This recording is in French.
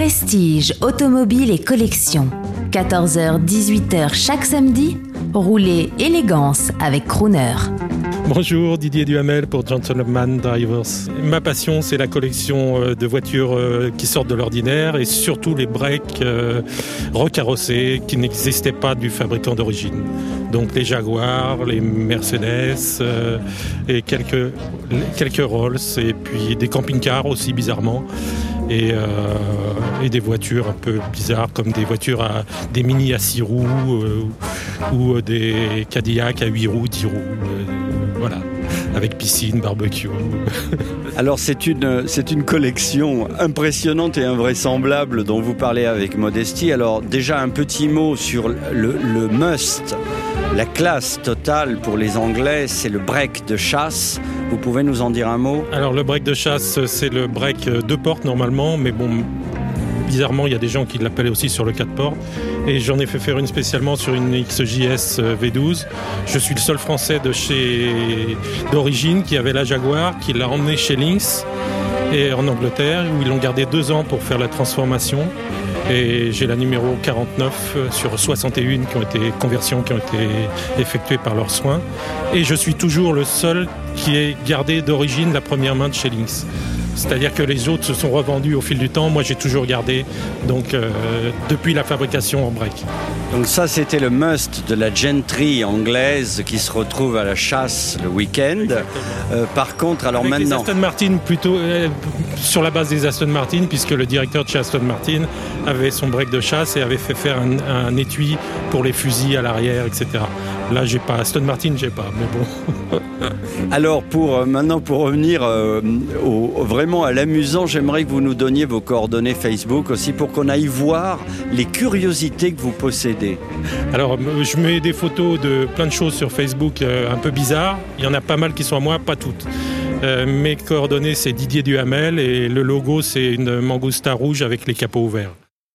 Prestige, automobile et collection. 14h-18h chaque samedi, roulez élégance avec Crooner. Bonjour, Didier Duhamel pour Gentleman Drivers. Ma passion, c'est la collection euh, de voitures euh, qui sortent de l'ordinaire et surtout les breaks euh, recarrossés qui n'existaient pas du fabricant d'origine. Donc les Jaguars, les Mercedes et quelques, Rolls et puis des camping-cars aussi bizarrement. Et, et, des voitures un peu bizarres comme des voitures à des mini à 6 roues ou des Cadillac à 8 roues, 10 roues. Voilà, avec piscine, barbecue. Alors c'est une, c'est une collection impressionnante et invraisemblable dont vous parlez avec modestie. Alors déjà un petit mot sur le, le must. La classe totale pour les Anglais, c'est le break de chasse. Vous pouvez nous en dire un mot? Alors le break de chasse, c'est le break de porte normalement, mais bon, bizarrement, il y a des gens qui l'appellent aussi sur le 4 portes. Et j'en ai fait faire une spécialement sur une XJS V12. Je suis le seul français d'origine qui avait la Jaguar, qui l'a emmené chez Lynx et en Angleterre, où ils l'ont gardé deux ans pour faire la transformation. Et j'ai la numéro 49 sur 61 qui ont été conversions qui ont été effectuées par leurs soins. Et je suis toujours le seul qui est gardé d'origine la première main de chez Lynx. C'est-à-dire que les autres se sont revendus au fil du temps. Moi, j'ai toujours gardé donc euh, depuis la fabrication en break. Donc ça, c'était le must de la gentry anglaise qui se retrouve à la chasse le week-end. Euh, par contre, alors Avec maintenant, les Aston Martin plutôt euh, sur la base des Aston Martin, puisque le directeur de chez Aston Martin avait son break de chasse et avait fait faire un, un étui pour les fusils à l'arrière, etc. Là, j'ai pas Aston Martin, j'ai pas, mais bon. alors pour euh, maintenant pour revenir au, vraiment à l'amusant, j'aimerais que vous nous donniez vos coordonnées Facebook aussi pour qu'on aille voir les curiosités que vous possédez. Alors je mets des photos de plein de choses sur Facebook euh, un peu bizarres. Il y en a pas mal qui sont à moi, pas toutes. Euh, mes coordonnées c'est Didier Duhamel et le logo c'est une mangousta rouge avec les capots ouverts.